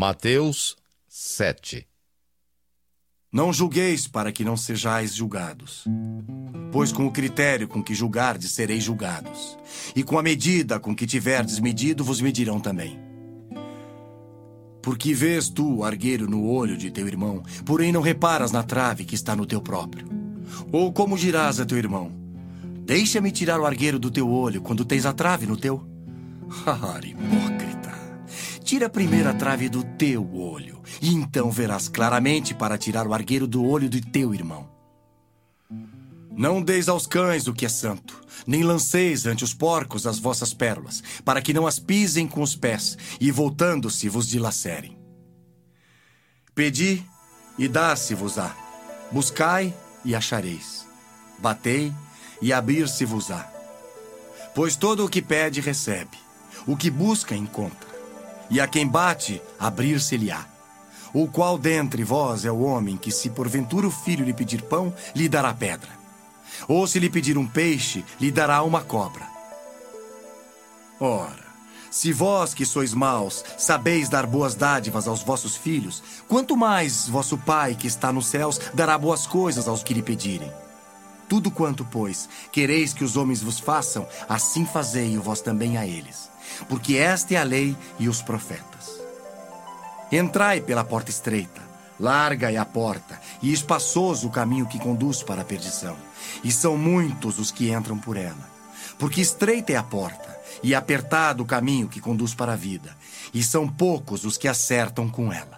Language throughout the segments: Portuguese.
Mateus 7 Não julgueis para que não sejais julgados. Pois com o critério com que julgardes sereis julgados, e com a medida com que tiverdes medido vos medirão também. Porque vês tu o argueiro no olho de teu irmão, porém não reparas na trave que está no teu próprio. Ou como dirás a teu irmão: Deixa-me tirar o argueiro do teu olho quando tens a trave no teu? Hipócrita! Tira a trave do teu olho, e então verás claramente para tirar o argueiro do olho de teu irmão. Não deis aos cães o que é santo, nem lanceis ante os porcos as vossas pérolas, para que não as pisem com os pés, e voltando-se vos dilacerem. Pedi, e dá-se-vos-á. Buscai, e achareis. Batei, e abrir-se-vos-á. Pois todo o que pede, recebe. O que busca, encontra. E a quem bate, abrir-se-lhe-á. O qual dentre vós é o homem que, se porventura o filho lhe pedir pão, lhe dará pedra? Ou se lhe pedir um peixe, lhe dará uma cobra. Ora, se vós que sois maus sabeis dar boas dádivas aos vossos filhos, quanto mais vosso Pai que está nos céus dará boas coisas aos que lhe pedirem. Tudo quanto, pois, quereis que os homens vos façam, assim fazei-o vós também a eles. Porque esta é a lei e os profetas. Entrai pela porta estreita, larga é a porta, e espaçoso o caminho que conduz para a perdição e são muitos os que entram por ela. Porque estreita é a porta, e apertado o caminho que conduz para a vida, e são poucos os que acertam com ela.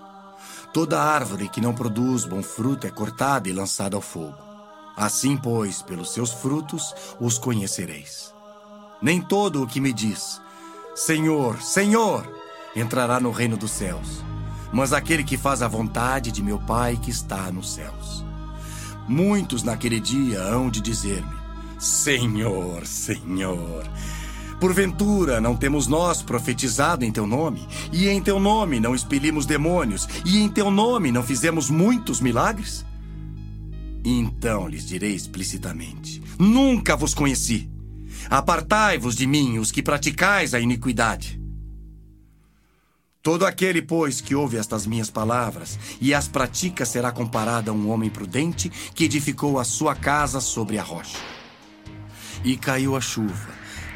Toda árvore que não produz bom fruto é cortada e lançada ao fogo. Assim, pois, pelos seus frutos os conhecereis. Nem todo o que me diz, Senhor, Senhor, entrará no reino dos céus, mas aquele que faz a vontade de meu Pai que está nos céus. Muitos naquele dia hão de dizer-me: Senhor, Senhor. Porventura não temos nós profetizado em teu nome, e em teu nome não expelimos demônios, e em teu nome não fizemos muitos milagres? Então lhes direi explicitamente: Nunca vos conheci. Apartai-vos de mim, os que praticais a iniquidade. Todo aquele, pois, que ouve estas minhas palavras e as pratica será comparado a um homem prudente que edificou a sua casa sobre a rocha. E caiu a chuva,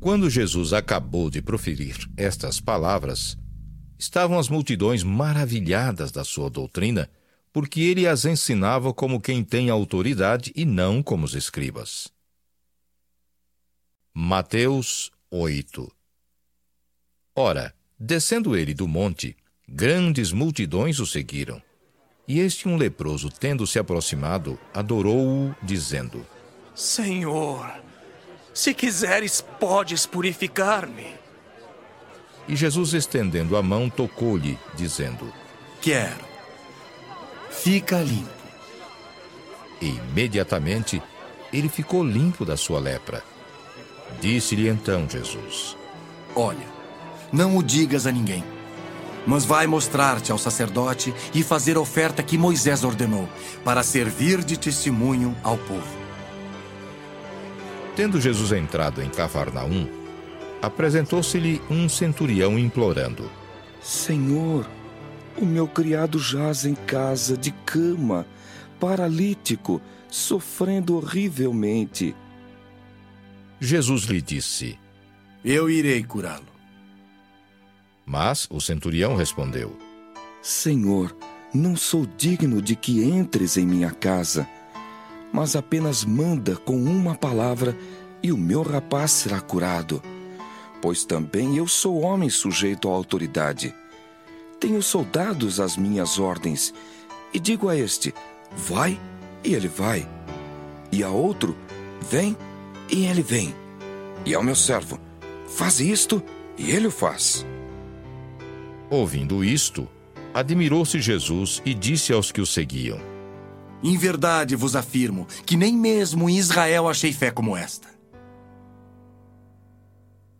Quando Jesus acabou de proferir estas palavras, estavam as multidões maravilhadas da sua doutrina, porque ele as ensinava como quem tem autoridade e não como os escribas. Mateus 8 Ora, Descendo ele do monte, grandes multidões o seguiram. E este um leproso, tendo se aproximado, adorou-o, dizendo: Senhor, se quiseres, podes purificar-me. E Jesus, estendendo a mão, tocou-lhe, dizendo: Quero. Fica limpo. E imediatamente ele ficou limpo da sua lepra. Disse-lhe então Jesus: Olha, não o digas a ninguém. Mas vai mostrar-te ao sacerdote e fazer a oferta que Moisés ordenou, para servir de testemunho ao povo. Tendo Jesus entrado em Cafarnaum, apresentou-se-lhe um centurião implorando: Senhor, o meu criado jaz em casa de cama, paralítico, sofrendo horrivelmente. Jesus lhe disse: Eu irei curá-lo. Mas o centurião respondeu: Senhor, não sou digno de que entres em minha casa, mas apenas manda com uma palavra e o meu rapaz será curado. Pois também eu sou homem sujeito à autoridade. Tenho soldados às minhas ordens, e digo a este: vai, e ele vai. E a outro: vem, e ele vem. E ao meu servo: faz isto, e ele o faz. Ouvindo isto, admirou-se Jesus e disse aos que o seguiam: Em verdade vos afirmo que nem mesmo em Israel achei fé como esta.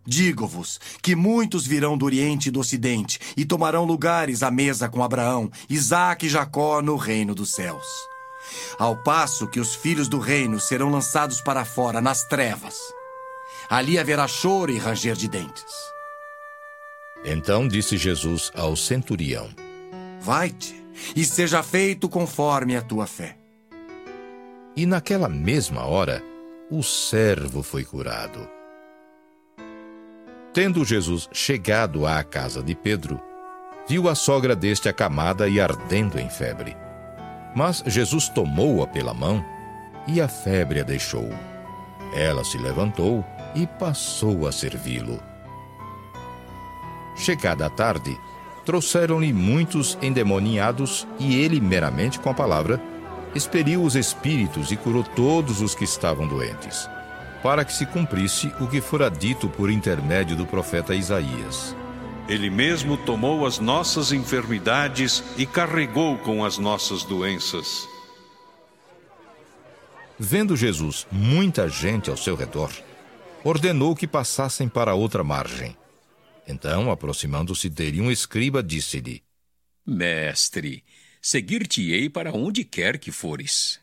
Digo-vos que muitos virão do Oriente e do Ocidente e tomarão lugares à mesa com Abraão, Isaque e Jacó no reino dos céus. Ao passo que os filhos do reino serão lançados para fora, nas trevas. Ali haverá choro e ranger de dentes. Então disse Jesus ao centurião: Vai-te e seja feito conforme a tua fé. E naquela mesma hora, o servo foi curado. Tendo Jesus chegado à casa de Pedro, viu a sogra deste acamada e ardendo em febre. Mas Jesus tomou-a pela mão e a febre a deixou. Ela se levantou e passou a servi-lo. Chegada a tarde, trouxeram-lhe muitos endemoniados e ele, meramente com a palavra, expeliu os espíritos e curou todos os que estavam doentes para que se cumprisse o que fora dito por intermédio do profeta Isaías. Ele mesmo tomou as nossas enfermidades e carregou com as nossas doenças. Vendo Jesus muita gente ao seu redor, ordenou que passassem para outra margem. Então, aproximando-se dele um escriba, disse-lhe: Mestre, seguir-te-ei para onde quer que fores.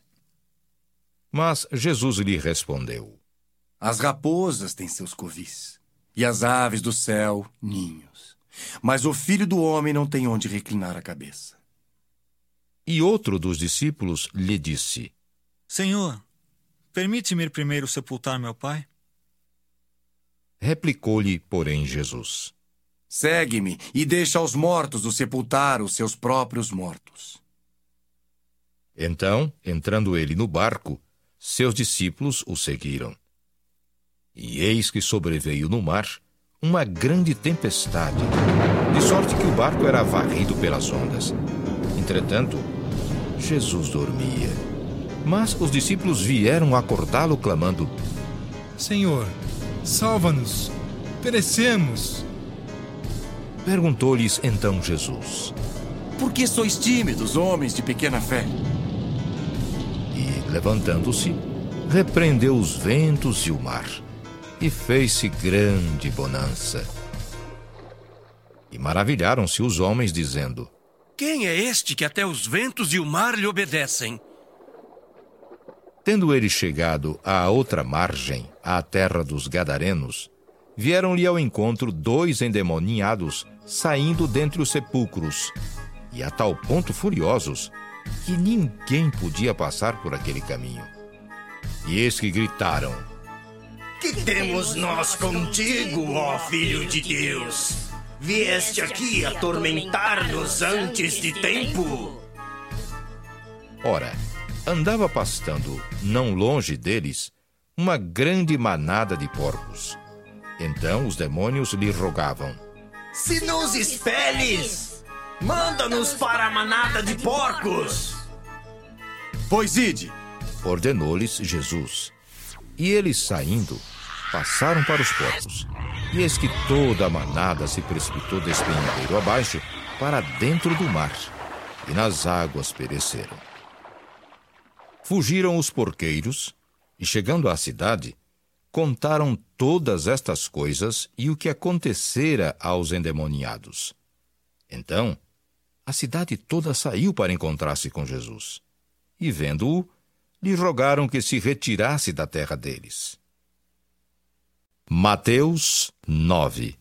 Mas Jesus lhe respondeu: as raposas têm seus covis, e as aves do céu, ninhos. Mas o filho do homem não tem onde reclinar a cabeça. E outro dos discípulos lhe disse: Senhor, permite-me ir primeiro sepultar meu pai? Replicou-lhe, porém, Jesus: Segue-me e deixa aos mortos o sepultar os seus próprios mortos. Então, entrando ele no barco, seus discípulos o seguiram. E eis que sobreveio no mar uma grande tempestade, de sorte que o barco era varrido pelas ondas. Entretanto, Jesus dormia. Mas os discípulos vieram acordá-lo, clamando: Senhor, salva-nos, perecemos. Perguntou-lhes então Jesus: Por que sois tímidos, homens de pequena fé? E, levantando-se, repreendeu os ventos e o mar e fez-se grande bonança. E maravilharam-se os homens, dizendo: Quem é este que até os ventos e o mar lhe obedecem? Tendo ele chegado à outra margem, à terra dos Gadarenos, vieram-lhe ao encontro dois endemoniados saindo dentre os sepulcros, e a tal ponto furiosos que ninguém podia passar por aquele caminho. E eis que gritaram: que temos nós contigo, ó Filho de Deus? Vieste aqui atormentar-nos antes de tempo? Ora, andava pastando, não longe deles, uma grande manada de porcos. Então os demônios lhe rogavam: Se nos expeles, manda-nos para a manada de porcos. Pois ide, ordenou-lhes Jesus. E eles saindo, passaram para os porcos. E eis que toda a manada se precipitou despenhadeiro abaixo para dentro do mar, e nas águas pereceram. Fugiram os porqueiros, e chegando à cidade, contaram todas estas coisas e o que acontecera aos endemoniados. Então, a cidade toda saiu para encontrar-se com Jesus. E vendo-o, lhe rogaram que se retirasse da terra deles. Mateus 9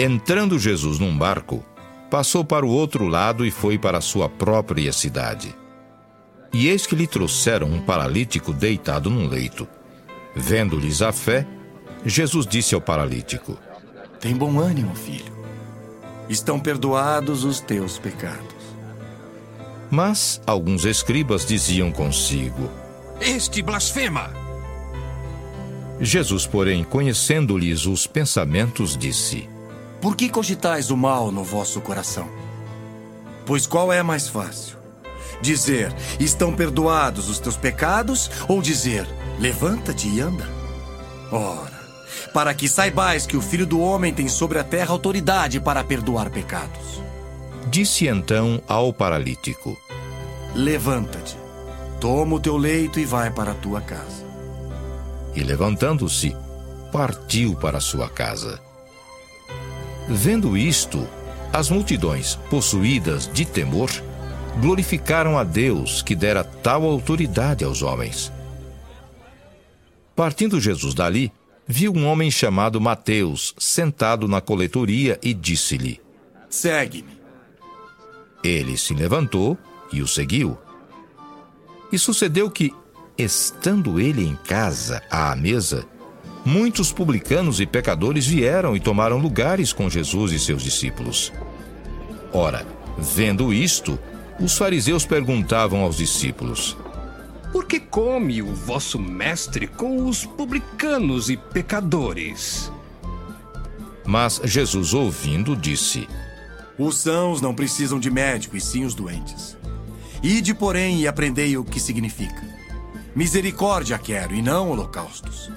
Entrando Jesus num barco, passou para o outro lado e foi para a sua própria cidade. E eis que lhe trouxeram um paralítico deitado num leito. Vendo-lhes a fé, Jesus disse ao paralítico: Tem bom ânimo, filho. Estão perdoados os teus pecados. Mas alguns escribas diziam consigo: Este blasfema! Jesus, porém, conhecendo-lhes os pensamentos, disse: Por que cogitais o mal no vosso coração? Pois qual é mais fácil? Dizer: Estão perdoados os teus pecados, ou dizer: Levanta-te e anda? Ora, para que saibais que o Filho do Homem tem sobre a terra autoridade para perdoar pecados. Disse então ao paralítico: Levanta-te, toma o teu leito e vai para a tua casa. E levantando-se, partiu para sua casa. Vendo isto, as multidões, possuídas de temor, glorificaram a Deus que dera tal autoridade aos homens. Partindo Jesus dali, viu um homem chamado Mateus sentado na coletoria e disse-lhe: Segue-me. Ele se levantou e o seguiu. E sucedeu que, estando ele em casa, à mesa, muitos publicanos e pecadores vieram e tomaram lugares com Jesus e seus discípulos. Ora, vendo isto, os fariseus perguntavam aos discípulos: Por que come o vosso mestre com os publicanos e pecadores? Mas Jesus, ouvindo, disse: Os sãos não precisam de médico, e sim os doentes. Ide, porém, e aprendei o que significa. Misericórdia quero, e não holocaustos.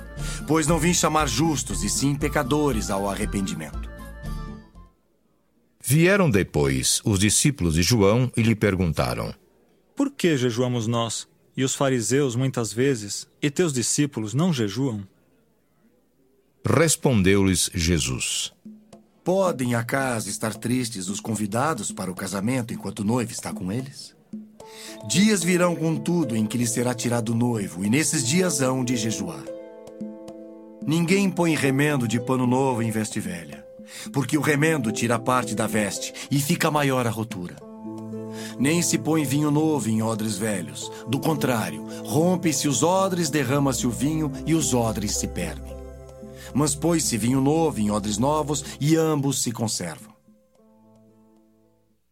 Pois não vim chamar justos, e sim pecadores ao arrependimento. Vieram depois os discípulos de João e lhe perguntaram: Por que jejuamos nós, e os fariseus muitas vezes, e teus discípulos não jejuam? Respondeu-lhes Jesus: Podem acaso estar tristes os convidados para o casamento enquanto o noivo está com eles? Dias virão, contudo, em que lhes será tirado o noivo, e nesses dias hão de jejuar. Ninguém põe remendo de pano novo em veste velha, porque o remendo tira parte da veste e fica maior a rotura. Nem se põe vinho novo em odres velhos. Do contrário, rompe-se os odres, derrama-se o vinho e os odres se perdem. Mas põe-se vinho novo em odres novos e ambos se conservam.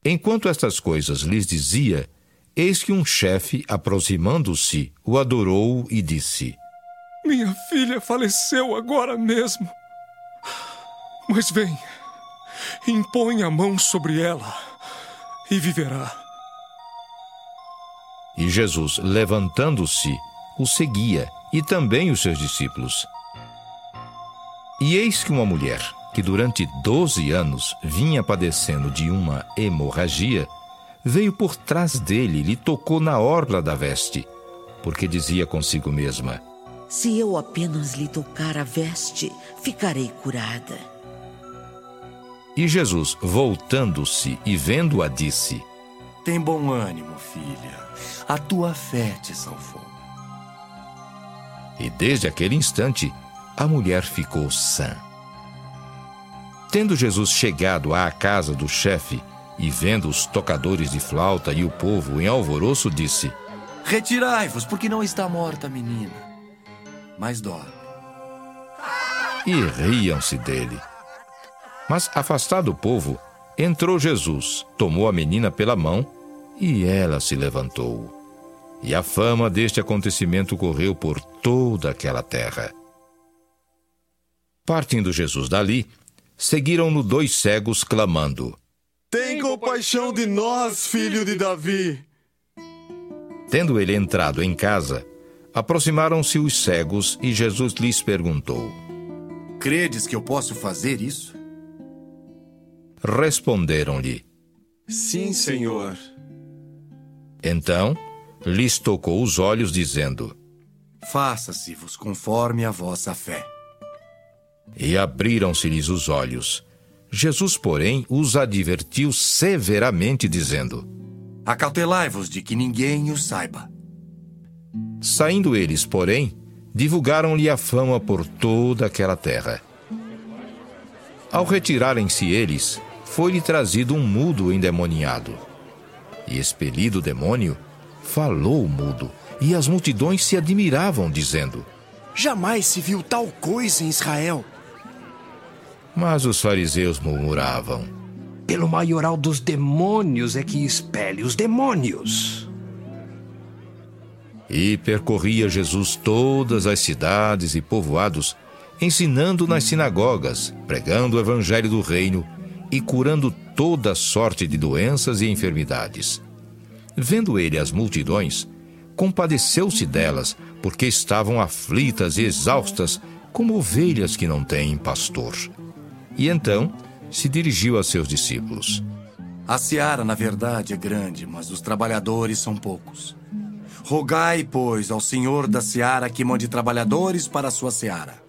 Enquanto estas coisas lhes dizia, eis que um chefe, aproximando-se, o adorou e disse: Minha filha faleceu agora mesmo. Mas vem, impõe a mão sobre ela e viverá. E Jesus, levantando-se, o seguia, e também os seus discípulos. E eis que uma mulher, que durante doze anos vinha padecendo de uma hemorragia, veio por trás dele e lhe tocou na orla da veste, porque dizia consigo mesma: Se eu apenas lhe tocar a veste, ficarei curada. E Jesus, voltando-se e vendo-a, disse: Tem bom ânimo, filha. A tua fé te salvou. E desde aquele instante, a mulher ficou sã. Tendo Jesus chegado à casa do chefe e vendo os tocadores de flauta e o povo em alvoroço, disse: Retirai-vos, porque não está morta a menina, mas dorme. E riam-se dele. Mas, afastado o povo, entrou Jesus, tomou a menina pela mão e ela se levantou. E a fama deste acontecimento correu por toda aquela terra. Partindo Jesus dali, seguiram-no dois cegos, clamando: Tem compaixão de nós, filho de Davi. Tendo ele entrado em casa, aproximaram-se os cegos e Jesus lhes perguntou: Credes que eu posso fazer isso? Responderam-lhe: Sim, Senhor. Então lhes tocou os olhos, dizendo: Faça-se-vos conforme a vossa fé. E abriram-se-lhes os olhos. Jesus, porém, os advertiu severamente, dizendo: Acautelai-vos de que ninguém o saiba. Saindo eles, porém, divulgaram-lhe a fama por toda aquela terra. Ao retirarem-se eles, foi-lhe trazido um mudo endemoniado. E expelido o demônio, falou o mudo, e as multidões se admiravam, dizendo: Jamais se viu tal coisa em Israel. Mas os fariseus murmuravam: Pelo maioral dos demônios é que expele os demônios. E percorria Jesus todas as cidades e povoados, ensinando nas sinagogas, pregando o evangelho do reino e curando toda sorte de doenças e enfermidades. Vendo ele as multidões, compadeceu-se delas, porque estavam aflitas e exaustas, como ovelhas que não têm pastor. E então se dirigiu a seus discípulos. A seara, na verdade, é grande, mas os trabalhadores são poucos. Rogai, pois, ao Senhor da seara que mande trabalhadores para a sua seara.